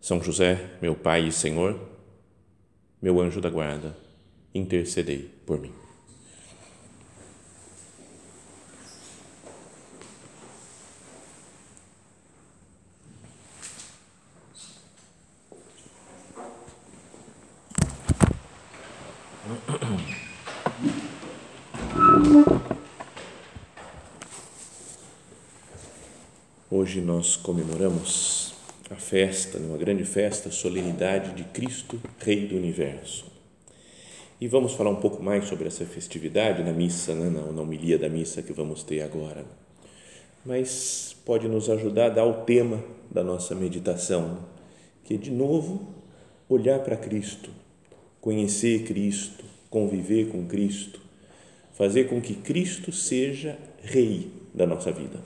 são José, meu Pai e Senhor, meu anjo da guarda, intercedei por mim. Hoje nós comemoramos festa, uma grande festa, solenidade de Cristo, Rei do Universo. E vamos falar um pouco mais sobre essa festividade na missa, né, na, na homilia da missa que vamos ter agora. Mas pode nos ajudar a dar o tema da nossa meditação, que é, de novo, olhar para Cristo, conhecer Cristo, conviver com Cristo, fazer com que Cristo seja Rei da nossa vida,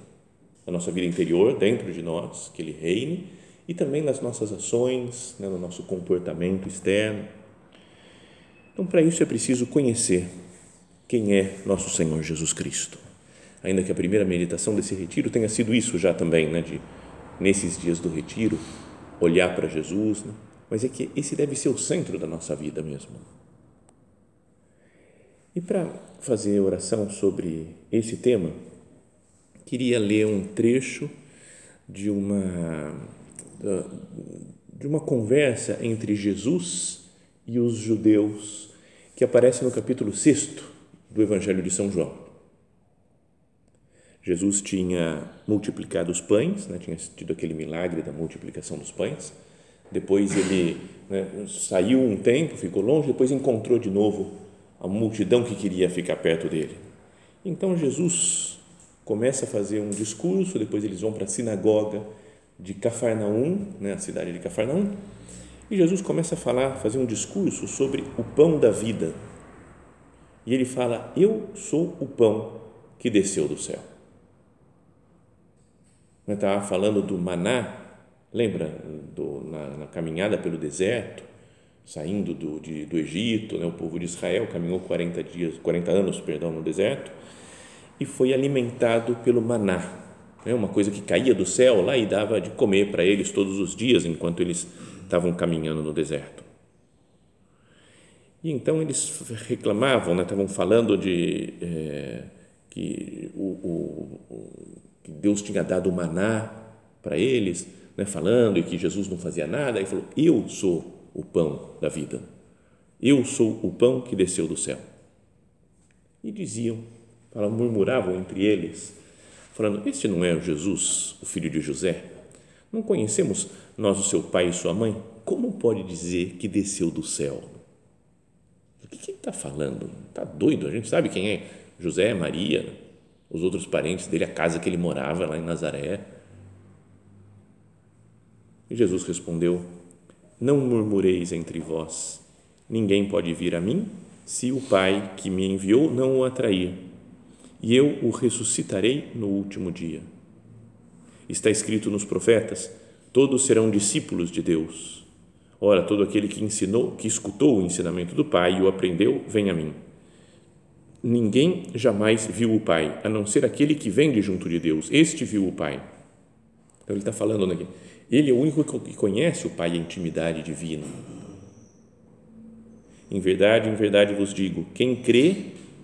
da nossa vida interior, dentro de nós, que Ele reine e também nas nossas ações, né, no nosso comportamento externo. Então, para isso é preciso conhecer quem é nosso Senhor Jesus Cristo. Ainda que a primeira meditação desse retiro tenha sido isso já também, né, de nesses dias do retiro olhar para Jesus, né? mas é que esse deve ser o centro da nossa vida mesmo. E para fazer oração sobre esse tema, queria ler um trecho de uma de uma conversa entre Jesus e os judeus que aparece no capítulo 6 do Evangelho de São João. Jesus tinha multiplicado os pães, né, tinha tido aquele milagre da multiplicação dos pães. Depois ele né, saiu um tempo, ficou longe, depois encontrou de novo a multidão que queria ficar perto dele. Então Jesus começa a fazer um discurso, depois eles vão para a sinagoga de Cafarnaum, né, a cidade de Cafarnaum, e Jesus começa a falar, fazer um discurso sobre o pão da vida. E ele fala: Eu sou o pão que desceu do céu. Eu estava falando do maná, lembra do, na, na, caminhada pelo deserto, saindo do, de, do Egito, né, o povo de Israel caminhou 40 dias, 40 anos, perdão, no deserto e foi alimentado pelo maná, é uma coisa que caía do céu lá e dava de comer para eles todos os dias enquanto eles estavam caminhando no deserto. E então eles reclamavam, né, estavam falando de é, que, o, o, que Deus tinha dado maná para eles, né, falando e que Jesus não fazia nada. E falou: Eu sou o pão da vida. Eu sou o pão que desceu do céu. E diziam, murmuravam entre eles falando: Este não é o Jesus, o filho de José? Não conhecemos nós o seu pai e sua mãe? Como pode dizer que desceu do céu? O que ele está falando? Está doido? A gente sabe quem é José, Maria, os outros parentes dele, a casa que ele morava lá em Nazaré. E Jesus respondeu: Não murmureis entre vós. Ninguém pode vir a mim se o Pai que me enviou não o atrair e eu o ressuscitarei no último dia. Está escrito nos profetas: todos serão discípulos de Deus. Ora, todo aquele que ensinou, que escutou o ensinamento do Pai e o aprendeu, vem a mim. Ninguém jamais viu o Pai, a não ser aquele que vem de junto de Deus. Este viu o Pai. Então ele está falando aqui. Ele é o único que conhece o Pai, a intimidade divina. Em verdade, em verdade vos digo: quem crê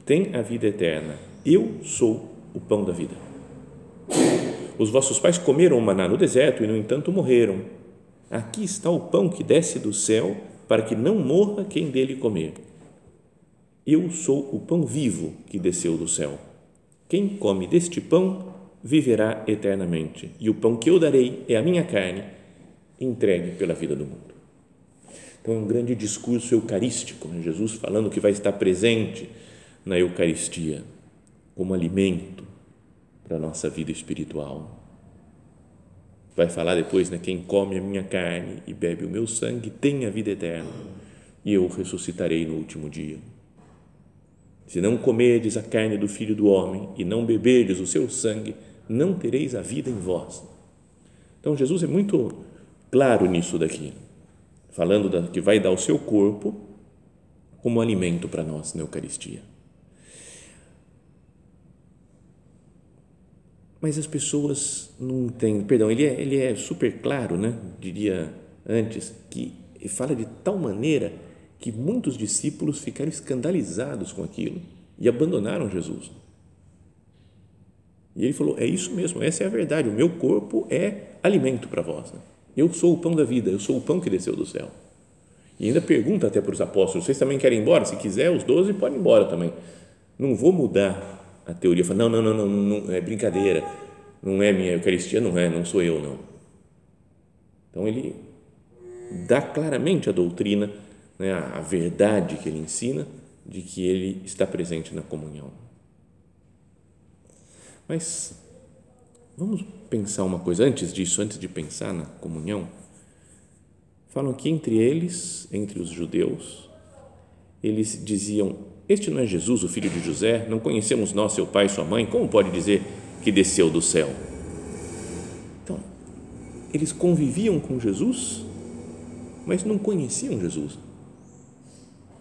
tem a vida eterna eu sou o pão da vida. Os vossos pais comeram o maná no deserto e, no entanto, morreram. Aqui está o pão que desce do céu para que não morra quem dele comer. Eu sou o pão vivo que desceu do céu. Quem come deste pão viverá eternamente, e o pão que eu darei é a minha carne, entregue pela vida do mundo. Então é um grande discurso eucarístico, né? Jesus falando que vai estar presente na Eucaristia como alimento para a nossa vida espiritual. vai falar depois, né? Quem come a minha carne e bebe o meu sangue tem a vida eterna, e eu ressuscitarei no último dia. Se não comerdes a carne do Filho do Homem e não beberdes o seu sangue, não tereis a vida em vós. Então Jesus é muito claro nisso daqui, falando da, que vai dar o seu corpo como alimento para nós na Eucaristia. Mas as pessoas não entendem, perdão, ele é, ele é super claro, né? diria antes, que fala de tal maneira que muitos discípulos ficaram escandalizados com aquilo e abandonaram Jesus. E ele falou: É isso mesmo, essa é a verdade. O meu corpo é alimento para vós. Né? Eu sou o pão da vida, eu sou o pão que desceu do céu. E ainda pergunta até para os apóstolos: Vocês também querem ir embora? Se quiser, os doze podem ir embora também. Não vou mudar a teoria. Fala, não, não, não, não, é brincadeira. Não é minha Eucaristia, não é, não sou eu, não. Então ele dá claramente a doutrina, né, a verdade que ele ensina de que ele está presente na comunhão. Mas vamos pensar uma coisa antes disso, antes de pensar na comunhão. Falam que entre eles, entre os judeus, eles diziam: Este não é Jesus, o filho de José? Não conhecemos nós, seu pai e sua mãe? Como pode dizer que desceu do céu? Então, eles conviviam com Jesus, mas não conheciam Jesus.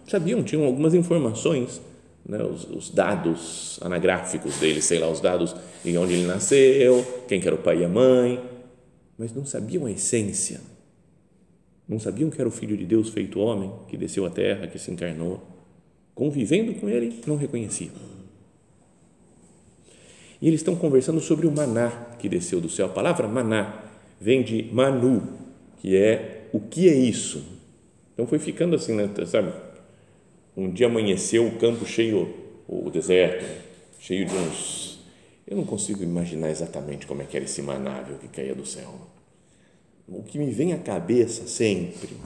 Sabiam, tinham algumas informações né, os, os, dados anagráficos dele, sei lá, os dados em onde ele nasceu, quem que era o pai e a mãe, mas não sabiam a essência. Não sabiam que era o Filho de Deus feito homem, que desceu à terra, que se encarnou. Convivendo com ele, não reconheciam. E eles estão conversando sobre o maná que desceu do céu. A palavra maná vem de manu, que é o que é isso. Então foi ficando assim, né, sabe? Um dia amanheceu o campo cheio, o deserto, cheio de uns. Eu não consigo imaginar exatamente como é que era esse manável que caía do céu. O que me vem à cabeça sempre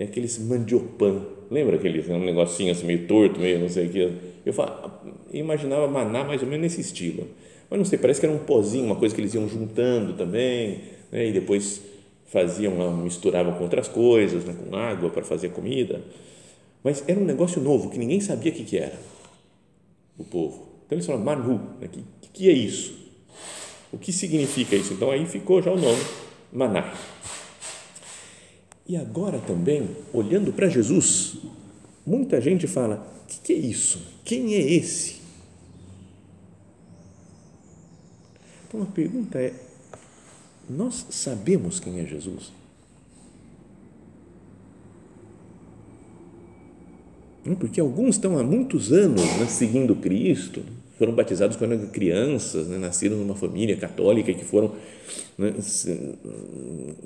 é aqueles mandiopan. Lembra aqueles um negocinho assim meio torto, meio não sei o que. Eu, falava, imaginava maná mais ou menos nesse estilo. Mas não sei, parece que era um pozinho, uma coisa que eles iam juntando também, né? e depois faziam, misturavam com outras coisas, né? com água para fazer comida. Mas era um negócio novo que ninguém sabia o que, que era, o povo. Então eles falaram, Manu, o né? que, que é isso? O que significa isso? Então aí ficou já o nome, Maná. E agora também, olhando para Jesus, muita gente fala: o que, que é isso? Quem é esse? Então a pergunta é: nós sabemos quem é Jesus? Porque alguns estão há muitos anos né, seguindo Cristo, foram batizados quando eram crianças, né, numa família católica que foram né,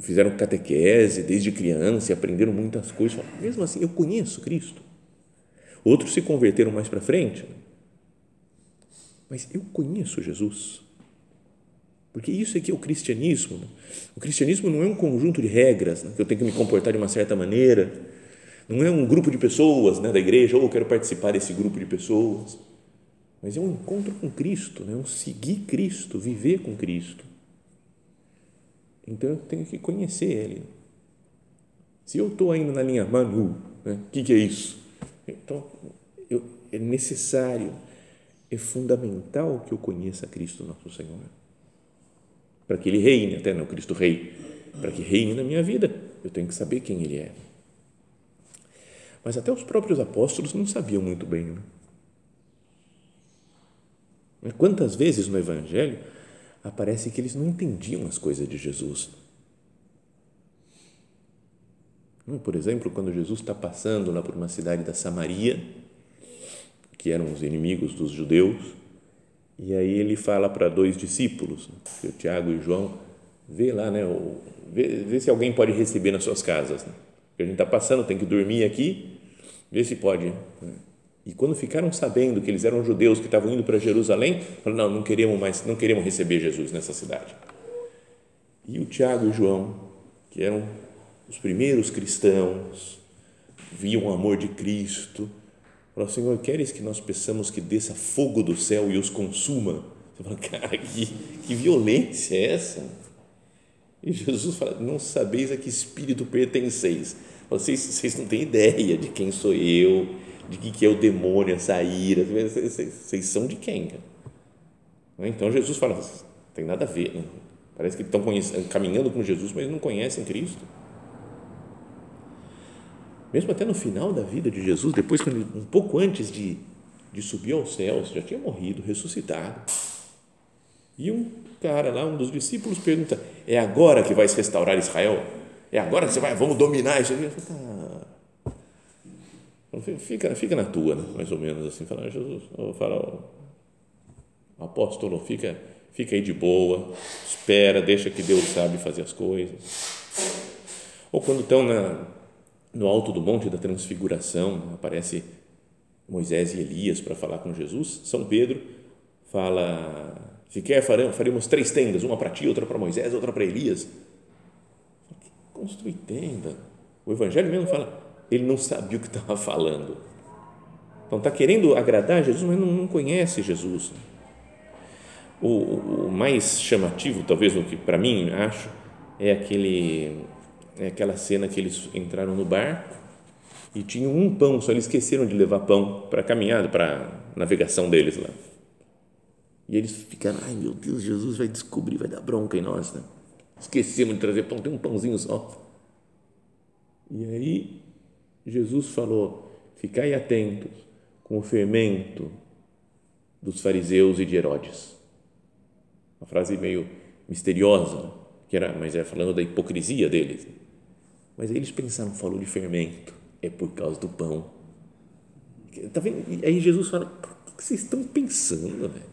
fizeram catequese desde criança e aprenderam muitas coisas. Mesmo assim, eu conheço Cristo. Outros se converteram mais para frente, mas eu conheço Jesus. Porque isso aqui é o cristianismo. Né? O cristianismo não é um conjunto de regras né, que eu tenho que me comportar de uma certa maneira não é um grupo de pessoas né, da igreja, ou oh, eu quero participar desse grupo de pessoas, mas é um encontro com Cristo, né, um seguir Cristo, viver com Cristo. Então eu tenho que conhecer Ele. Se eu estou ainda na linha Manu, o né, que, que é isso? Então eu, é necessário, é fundamental que eu conheça Cristo nosso Senhor. Para que Ele reine, até no Cristo Rei, para que reine na minha vida, eu tenho que saber quem Ele é. Mas até os próprios apóstolos não sabiam muito bem. Né? Quantas vezes no Evangelho aparece que eles não entendiam as coisas de Jesus? Por exemplo, quando Jesus está passando lá por uma cidade da Samaria, que eram os inimigos dos judeus, e aí ele fala para dois discípulos, o Tiago e João, vê lá, né, vê, vê se alguém pode receber nas suas casas. Né? Porque a gente está passando, tem que dormir aqui, Vê se pode. E quando ficaram sabendo que eles eram judeus que estavam indo para Jerusalém, falaram: não, não queremos mais, não queremos receber Jesus nessa cidade. E o Tiago e o João, que eram os primeiros cristãos, viam o amor de Cristo, falaram: Senhor, queres que nós peçamos que desça fogo do céu e os consuma? Você fala, cara, que, que violência é essa? E Jesus fala: Não sabeis a que espírito pertenceis. Vocês, vocês não têm ideia de quem sou eu, de que, que é o demônio, essa ira. Vocês, são de quem? Então Jesus fala: tem nada a ver. Né? Parece que estão caminhando com Jesus, mas não conhecem Cristo. Mesmo até no final da vida de Jesus, depois, um pouco antes de, de subir aos céus, já tinha morrido, ressuscitado. E um cara lá, um dos discípulos, pergunta: É agora que vai se restaurar Israel? É agora que você vai, vamos dominar isso aqui? Tá. Fica, fica na tua, né? mais ou menos assim. Fala, Jesus, fala, apóstolo, fica fica aí de boa, espera, deixa que Deus sabe fazer as coisas. Ou quando estão na, no alto do monte da transfiguração, aparece Moisés e Elias para falar com Jesus, São Pedro fala, se quer faremos três tendas, uma para ti, outra para Moisés, outra para Elias. Construir tenda. O Evangelho mesmo fala, ele não sabia o que estava falando. Então está querendo agradar Jesus, mas não, não conhece Jesus. O, o mais chamativo, talvez, o que para mim acho, é aquele é aquela cena que eles entraram no barco e tinham um pão, só eles esqueceram de levar pão para a caminhada, para a navegação deles lá. E eles ficaram, ai meu Deus, Jesus vai descobrir, vai dar bronca em nós, né? Esquecemos de trazer pão, tem um pãozinho só. E aí Jesus falou: ficai atentos com o fermento dos fariseus e de Herodes. Uma frase meio misteriosa, que era, mas é falando da hipocrisia deles. Mas aí eles pensaram, falou de fermento, é por causa do pão. Tá vendo? E aí Jesus fala, o que vocês estão pensando, velho?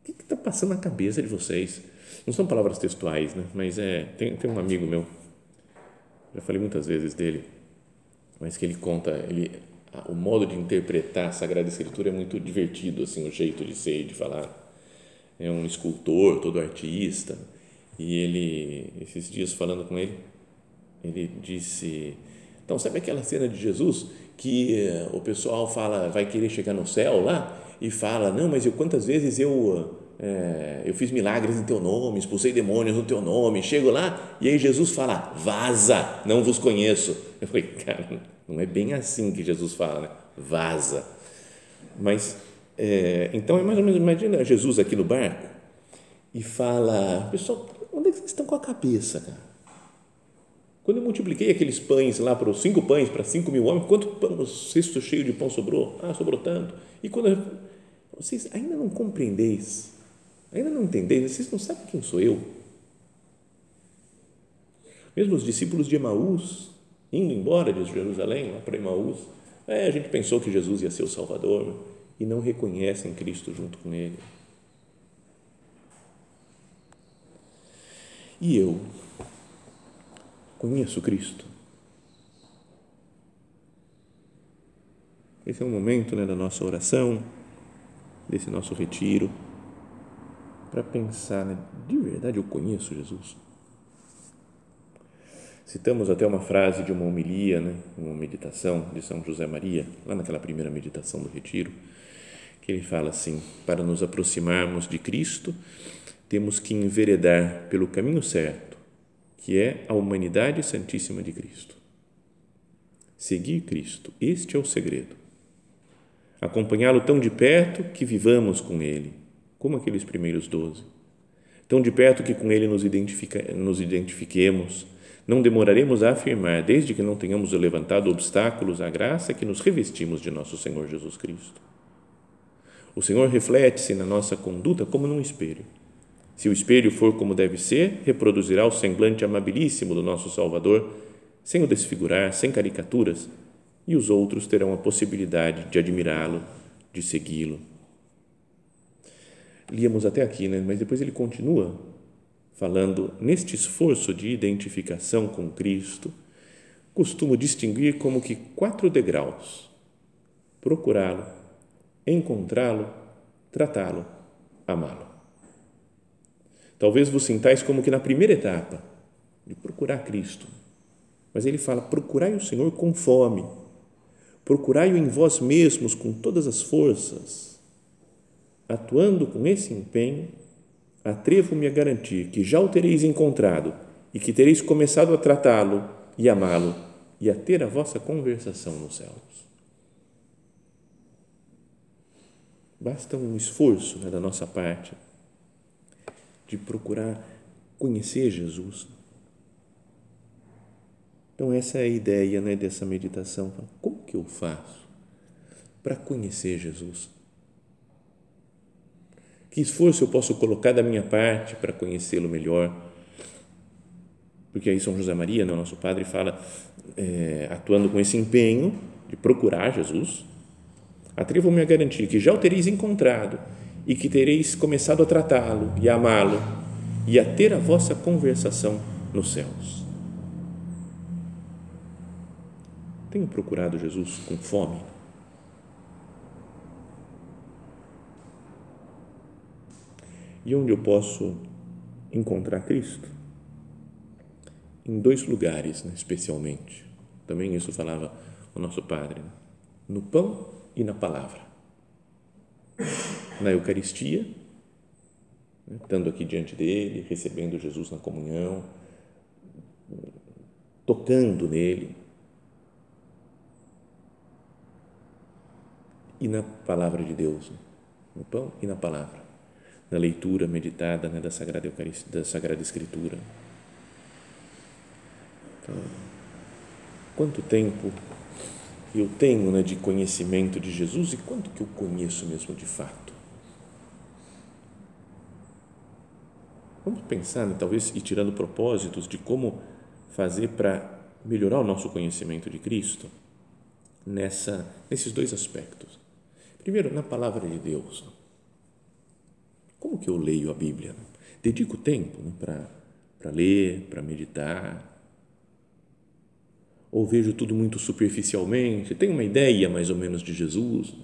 O que está passando na cabeça de vocês? Não são palavras textuais, né? Mas é, tem, tem um amigo meu, já falei muitas vezes dele, mas que ele conta, ele o modo de interpretar a Sagrada Escritura é muito divertido, assim, o jeito de ser e de falar. É um escultor, todo artista, e ele, esses dias falando com ele, ele disse, então, sabe aquela cena de Jesus que uh, o pessoal fala, vai querer chegar no céu lá e fala, não, mas eu quantas vezes eu é, eu fiz milagres em teu nome, expulsei demônios no teu nome, chego lá e aí Jesus fala, vaza, não vos conheço. Eu falei, cara, não é bem assim que Jesus fala, né? Vaza. Mas, é, então, é mais ou menos, imagina Jesus aqui no barco e fala, pessoal, onde é que vocês estão com a cabeça, cara? Quando eu multipliquei aqueles pães lá para os cinco pães para cinco mil homens, quanto pão, cesto cheio de pão sobrou? Ah, sobrou tanto. E quando eu, vocês ainda não compreendeis, ainda não entendeis, vocês não sabem quem sou eu. Mesmo os discípulos de Emaús, indo embora de Jerusalém, lá para Emaús, é, a gente pensou que Jesus ia ser o Salvador e não reconhecem Cristo junto com Ele. E eu conheço Cristo. Esse é o momento né, da nossa oração, desse nosso retiro, para pensar, né, de verdade eu conheço Jesus? Citamos até uma frase de uma homilia, né, uma meditação de São José Maria, lá naquela primeira meditação do Retiro, que ele fala assim: para nos aproximarmos de Cristo, temos que enveredar pelo caminho certo, que é a humanidade santíssima de Cristo. Seguir Cristo, este é o segredo. Acompanhá-lo tão de perto que vivamos com Ele, como aqueles primeiros doze. Tão de perto que com Ele nos, identifica, nos identifiquemos não demoraremos a afirmar, desde que não tenhamos levantado obstáculos à graça que nos revestimos de nosso Senhor Jesus Cristo. O Senhor reflete-se na nossa conduta como num espelho. Se o espelho for como deve ser, reproduzirá o semblante amabilíssimo do nosso Salvador, sem o desfigurar, sem caricaturas, e os outros terão a possibilidade de admirá-lo, de segui-lo. Líamos até aqui, né? mas depois ele continua falando neste esforço de identificação com Cristo, costumo distinguir como que quatro degraus: procurá-lo, encontrá-lo, tratá-lo, amá-lo. Talvez vos sintais como que na primeira etapa de procurar Cristo, mas ele fala: procurai o Senhor com fome, procurai-o em vós mesmos com todas as forças, atuando com esse empenho atrevo-me a garantir que já o tereis encontrado e que tereis começado a tratá-lo e amá-lo e a ter a vossa conversação nos céus. Basta um esforço né, da nossa parte de procurar conhecer Jesus. Então, essa é a ideia né, dessa meditação. Como que eu faço para conhecer Jesus? Que esforço eu posso colocar da minha parte para conhecê-lo melhor? Porque aí São José Maria, né, nosso padre, fala, é, atuando com esse empenho de procurar Jesus, atrevo-me a garantir que já o tereis encontrado e que tereis começado a tratá-lo e a amá-lo e a ter a vossa conversação nos céus. Tenho procurado Jesus com fome? E onde eu posso encontrar Cristo? Em dois lugares, né, especialmente. Também isso falava o nosso Padre. Né? No pão e na palavra. Na Eucaristia, né, estando aqui diante dele, recebendo Jesus na comunhão, tocando nele. E na palavra de Deus, né, no pão e na palavra, na leitura meditada né, da, Sagrada da Sagrada Escritura. Então, quanto tempo eu tenho né, de conhecimento de Jesus e quanto que eu conheço mesmo de fato. Vamos pensar, né, talvez, e tirando propósitos de como fazer para melhorar o nosso conhecimento de Cristo nessa, nesses dois aspectos. Primeiro, na palavra de Deus. Como que eu leio a Bíblia? Dedico tempo né, para ler, para meditar, ou vejo tudo muito superficialmente, tenho uma ideia mais ou menos de Jesus.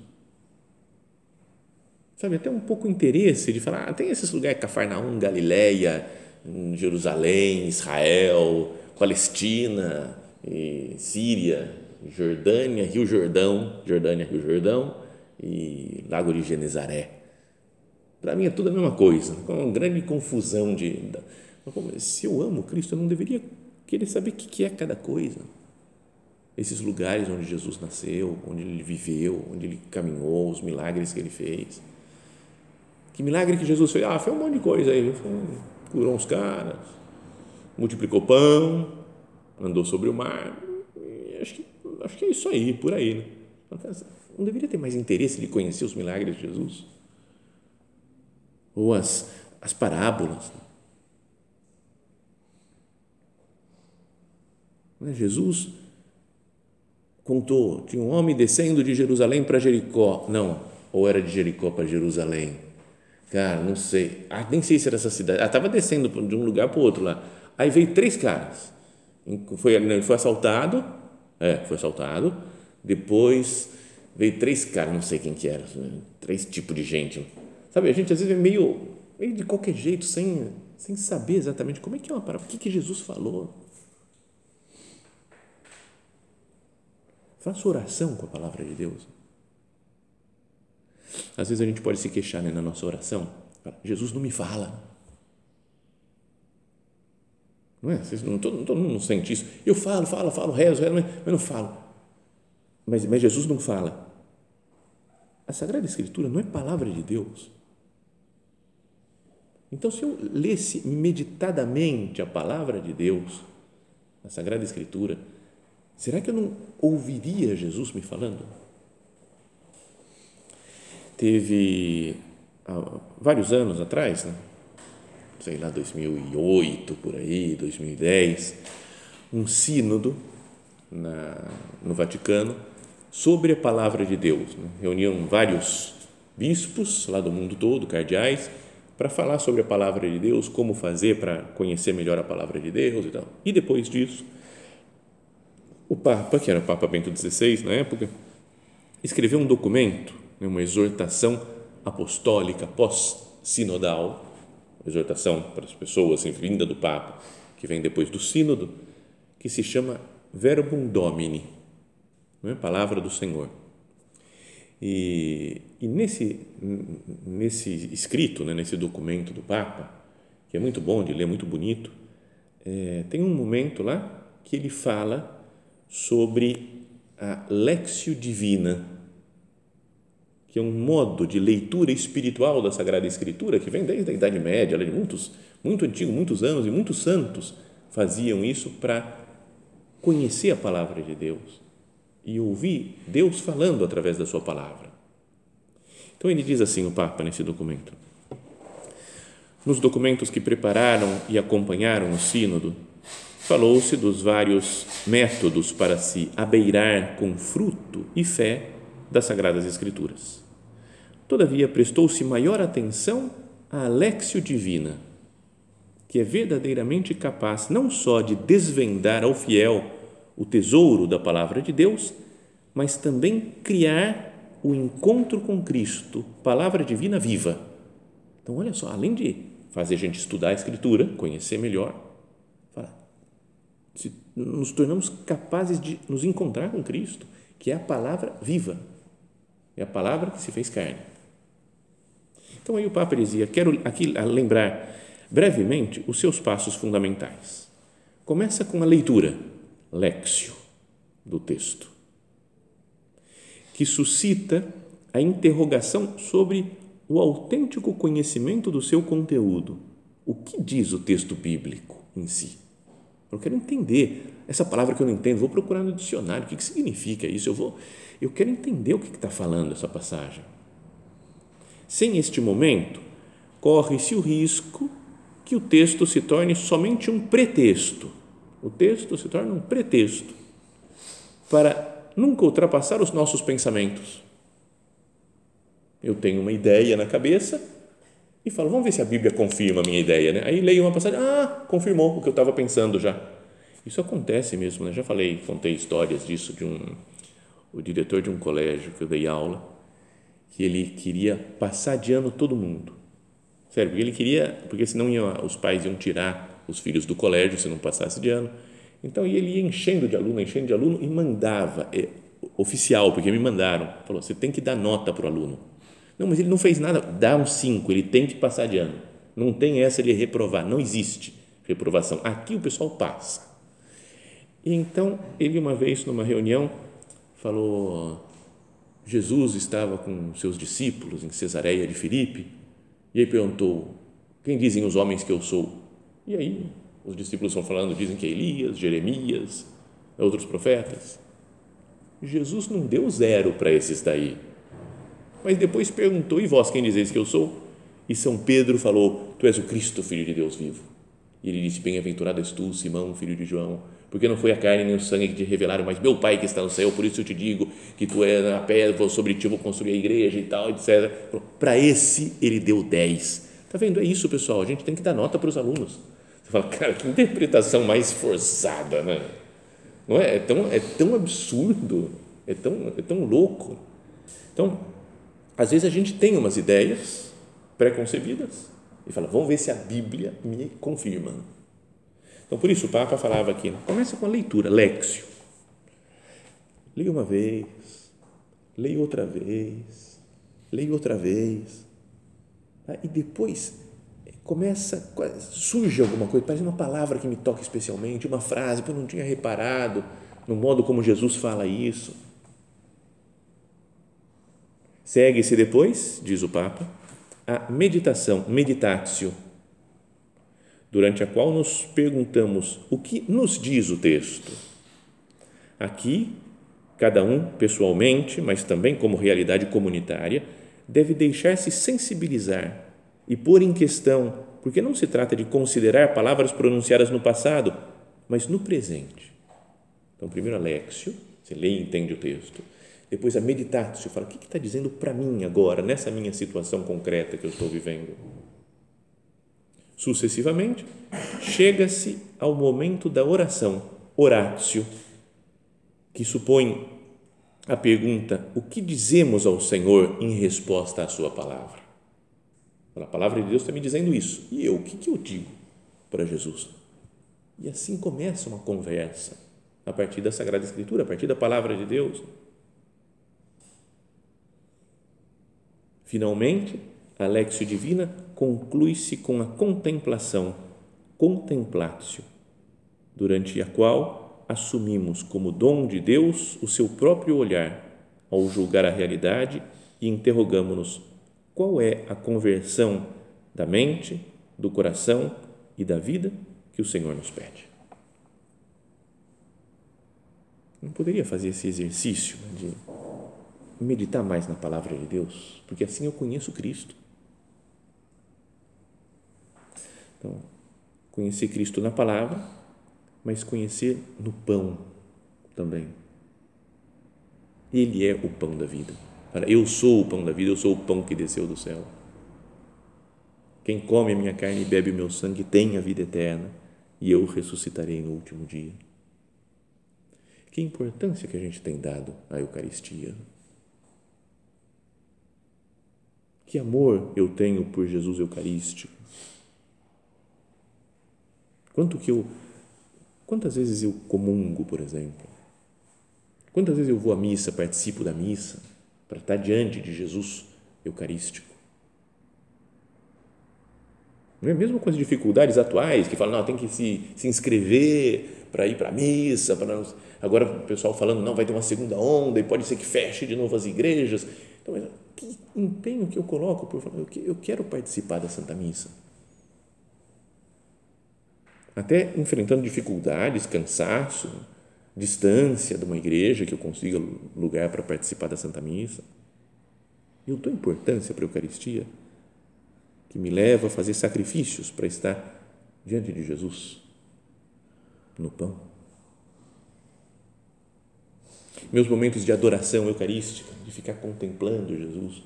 Sabe, até um pouco interesse de falar, ah, tem esses lugares, Cafarnaum, Galileia, Jerusalém, Israel, Palestina, Síria, Jordânia, Rio Jordão, Jordânia, Rio Jordão e Lago de Genezaré. Para mim é tudo a mesma coisa, com uma grande confusão de se eu amo Cristo, eu não deveria querer saber o que é cada coisa esses lugares onde Jesus nasceu, onde ele viveu, onde ele caminhou, os milagres que ele fez. Que milagre que Jesus fez? Ah, foi um monte de coisa aí. Curou uns caras, multiplicou pão, andou sobre o mar. Acho que, acho que é isso aí, por aí. Né? Não deveria ter mais interesse de conhecer os milagres de Jesus? Ou as, as parábolas. Né? Jesus contou, tinha um homem descendo de Jerusalém para Jericó. Não, ou era de Jericó para Jerusalém. Cara, não sei. Ah, nem sei se era essa cidade. Ah, estava descendo de um lugar para o outro lá. Aí veio três caras. Foi, ele foi assaltado. É, foi assaltado. Depois veio três caras, não sei quem que era. Três tipos de gente. Sabe, a gente às vezes é meio, meio de qualquer jeito, sem, sem saber exatamente como é que é uma palavra. O que, que Jesus falou? Faça oração com a palavra de Deus. Às vezes a gente pode se queixar né, na nossa oração. Jesus não me fala. Não é? Vocês não, todo, todo mundo sente isso. Eu falo, falo, falo, rezo, rezo, mas não falo. Mas, mas Jesus não fala. A Sagrada Escritura não é palavra de Deus. Então, se eu lesse meditadamente a palavra de Deus, a Sagrada Escritura, Será que eu não ouviria Jesus me falando? Teve há vários anos atrás, né? sei lá, 2008, por aí, 2010, um sínodo na, no Vaticano sobre a palavra de Deus. Né? Reuniam vários bispos lá do mundo todo, cardeais, para falar sobre a palavra de Deus, como fazer para conhecer melhor a palavra de Deus e tal. E depois disso, o Papa, que era o Papa Bento XVI na época, escreveu um documento, né, uma exortação apostólica pós-sinodal, exortação para as pessoas, assim, vinda do Papa, que vem depois do sínodo, que se chama Verbum Domini, não é? palavra do Senhor. E, e nesse, nesse escrito, né, nesse documento do Papa, que é muito bom de ler, muito bonito, é, tem um momento lá que ele fala sobre a Lexio Divina, que é um modo de leitura espiritual da Sagrada Escritura que vem desde a Idade Média, de muitos, muito antigo, muitos anos, e muitos santos faziam isso para conhecer a palavra de Deus e ouvir Deus falando através da sua palavra. Então ele diz assim, o Papa, nesse documento. Nos documentos que prepararam e acompanharam o Sínodo, falou-se dos vários métodos para se abeirar com fruto e fé das Sagradas Escrituras. Todavia, prestou-se maior atenção à Alexio Divina, que é verdadeiramente capaz não só de desvendar ao fiel o tesouro da palavra de Deus, mas também criar o encontro com Cristo, palavra divina viva. Então, olha só, além de fazer a gente estudar a Escritura, conhecer melhor, se nos tornamos capazes de nos encontrar com Cristo, que é a palavra viva, é a palavra que se fez carne. Então, aí o Papa dizia: quero aqui lembrar brevemente os seus passos fundamentais. Começa com a leitura lexio do texto, que suscita a interrogação sobre o autêntico conhecimento do seu conteúdo. O que diz o texto bíblico em si? Eu quero entender essa palavra que eu não entendo, vou procurar no dicionário o que, que significa isso. Eu vou, eu quero entender o que está falando essa passagem. Sem este momento, corre-se o risco que o texto se torne somente um pretexto o texto se torna um pretexto para nunca ultrapassar os nossos pensamentos. Eu tenho uma ideia na cabeça e falo, vamos ver se a Bíblia confirma a minha ideia. Né? Aí leio uma passagem, ah, confirmou o que eu estava pensando já. Isso acontece mesmo, né? já falei, contei histórias disso de um, o diretor de um colégio que eu dei aula, que ele queria passar de ano todo mundo. Sério, porque ele queria, porque senão ia, os pais iam tirar os filhos do colégio se não passasse de ano. Então, ele ia enchendo de aluno, enchendo de aluno e mandava, é, oficial, porque me mandaram, falou, você tem que dar nota para o aluno. Não, mas ele não fez nada, dá um 5, ele tem que passar de ano. Não tem essa de reprovar, não existe reprovação. Aqui o pessoal passa. E então, ele uma vez, numa reunião, falou, Jesus estava com seus discípulos em Cesareia de Filipe, e aí perguntou, quem dizem os homens que eu sou? E aí, os discípulos estão falando, dizem que é Elias, Jeremias, outros profetas. Jesus não deu zero para esses daí. Mas depois perguntou: E vós quem dizeis que eu sou? E São Pedro falou: Tu és o Cristo, filho de Deus vivo. E ele disse: Bem-aventurado és tu, Simão, filho de João, porque não foi a carne nem o sangue que te revelaram, mas meu Pai que está no céu, por isso eu te digo que tu és a pedra, sobre ti vou construir a igreja e tal, etc. Para esse ele deu dez. Está vendo? É isso, pessoal. A gente tem que dar nota para os alunos fala, cara, que interpretação mais forçada, né? Não é? É tão, é tão absurdo, é tão, é tão louco. Então, às vezes a gente tem umas ideias pré-concebidas e fala, vamos ver se a Bíblia me confirma. Então, por isso o Papa falava aqui, começa com a leitura, lexio. Leia uma vez, leia outra vez, leia outra vez. Tá? E depois começa, surge alguma coisa, parece uma palavra que me toca especialmente, uma frase que eu não tinha reparado no modo como Jesus fala isso. Segue-se depois, diz o Papa, a meditação, meditatio, durante a qual nos perguntamos o que nos diz o texto. Aqui, cada um pessoalmente, mas também como realidade comunitária, deve deixar-se sensibilizar e pôr em questão, porque não se trata de considerar palavras pronunciadas no passado, mas no presente. Então, primeiro a Lexio, você lê e entende o texto. Depois a meditatio, fala, o que está dizendo para mim agora, nessa minha situação concreta que eu estou vivendo? Sucessivamente, chega-se ao momento da oração, oratio, que supõe a pergunta: o que dizemos ao Senhor em resposta à Sua palavra? A palavra de Deus está me dizendo isso. E eu, o que, que eu digo para Jesus? E assim começa uma conversa a partir da Sagrada Escritura, a partir da palavra de Deus. Finalmente, a Lexio Divina conclui-se com a contemplação, contemplatio, durante a qual assumimos como dom de Deus o seu próprio olhar ao julgar a realidade e interrogamos-nos qual é a conversão da mente, do coração e da vida que o Senhor nos pede. Não poderia fazer esse exercício de meditar mais na palavra de Deus, porque assim eu conheço Cristo. Então, conhecer Cristo na palavra, mas conhecer no pão também. Ele é o pão da vida. Eu sou o pão da vida, eu sou o pão que desceu do céu. Quem come a minha carne e bebe o meu sangue tem a vida eterna, e eu ressuscitarei no último dia. Que importância que a gente tem dado à Eucaristia. Que amor eu tenho por Jesus Eucarístico. Quanto que eu quantas vezes eu comungo, por exemplo? Quantas vezes eu vou à missa, participo da missa para estar diante de Jesus Eucarístico? Não é mesmo com as dificuldades atuais que falam, não, tem que se, se inscrever para ir para a missa, para não Agora o pessoal falando, não, vai ter uma segunda onda e pode ser que feche de novo as igrejas. Então, que empenho que eu coloco por falar, eu quero participar da Santa Missa. Até enfrentando dificuldades, cansaço, distância de uma igreja que eu consiga lugar para participar da Santa Missa. Eu dou importância para a Eucaristia, que me leva a fazer sacrifícios para estar diante de Jesus, no pão meus momentos de adoração eucarística, de ficar contemplando Jesus.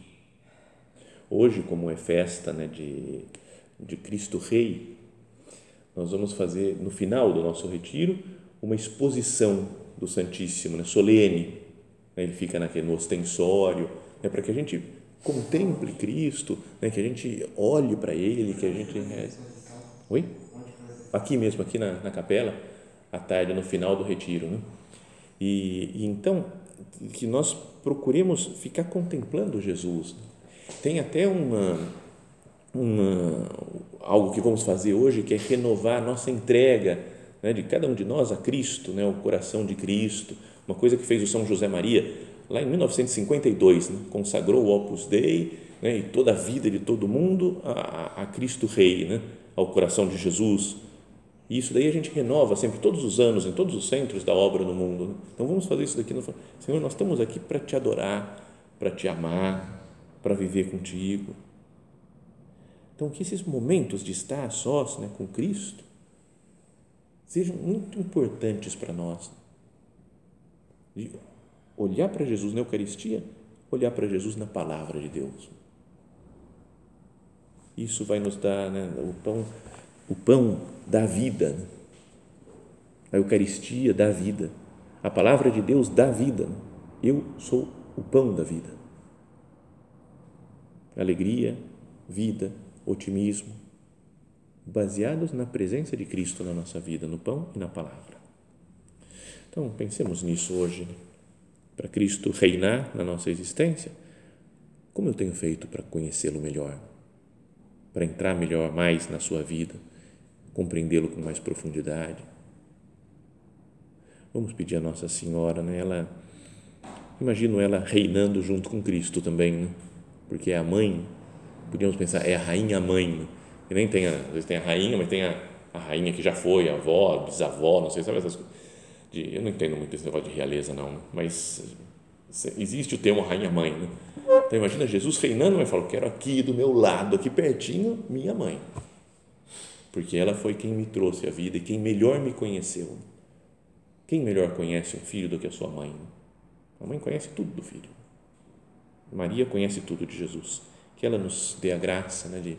Hoje, como é festa né, de, de Cristo Rei, nós vamos fazer, no final do nosso retiro, uma exposição do Santíssimo, né, solene. Né, ele fica naquele, no ostensório, né, para que a gente contemple Cristo, né, que a gente olhe para Ele, que a gente. É... Oi? Aqui mesmo, aqui na, na capela, à tarde, no final do retiro. Né? E, e então, que nós procuremos ficar contemplando Jesus. Tem até uma, uma, algo que vamos fazer hoje que é renovar a nossa entrega né, de cada um de nós a Cristo, né, o coração de Cristo, uma coisa que fez o São José Maria lá em 1952, né, consagrou o Opus Dei né, e toda a vida de todo mundo a, a Cristo Rei, né, ao coração de Jesus. E isso daí a gente renova sempre, todos os anos, em todos os centros da obra no mundo. Né? Então vamos fazer isso daqui. Senhor, nós estamos aqui para te adorar, para te amar, para viver contigo. Então, que esses momentos de estar sós né, com Cristo sejam muito importantes para nós. De olhar para Jesus na Eucaristia, olhar para Jesus na palavra de Deus. Isso vai nos dar né, o pão o pão da vida, a Eucaristia da vida, a palavra de Deus dá vida. Eu sou o pão da vida. Alegria, vida, otimismo, baseados na presença de Cristo na nossa vida, no pão e na palavra. Então, pensemos nisso hoje. Para Cristo reinar na nossa existência, como eu tenho feito para conhecê-lo melhor? Para entrar melhor, mais na sua vida? compreendê-lo com mais profundidade. Vamos pedir a Nossa Senhora, né? Ela, imagino ela reinando junto com Cristo também, né? porque é a mãe, podíamos pensar, é a rainha mãe, né? E nem tem, a, às vezes tem a rainha, mas tem a, a rainha que já foi, a avó, a bisavó, não sei, sabe essas coisas. De, eu não entendo muito esse negócio de realeza, não, mas existe o termo rainha-mãe, né? Então, imagina Jesus reinando, mas fala, quero aqui do meu lado, aqui pertinho, minha mãe porque ela foi quem me trouxe a vida e quem melhor me conheceu. Quem melhor conhece um filho do que a sua mãe? A mãe conhece tudo do filho. Maria conhece tudo de Jesus. Que ela nos dê a graça né, de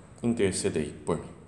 intercedei por mim.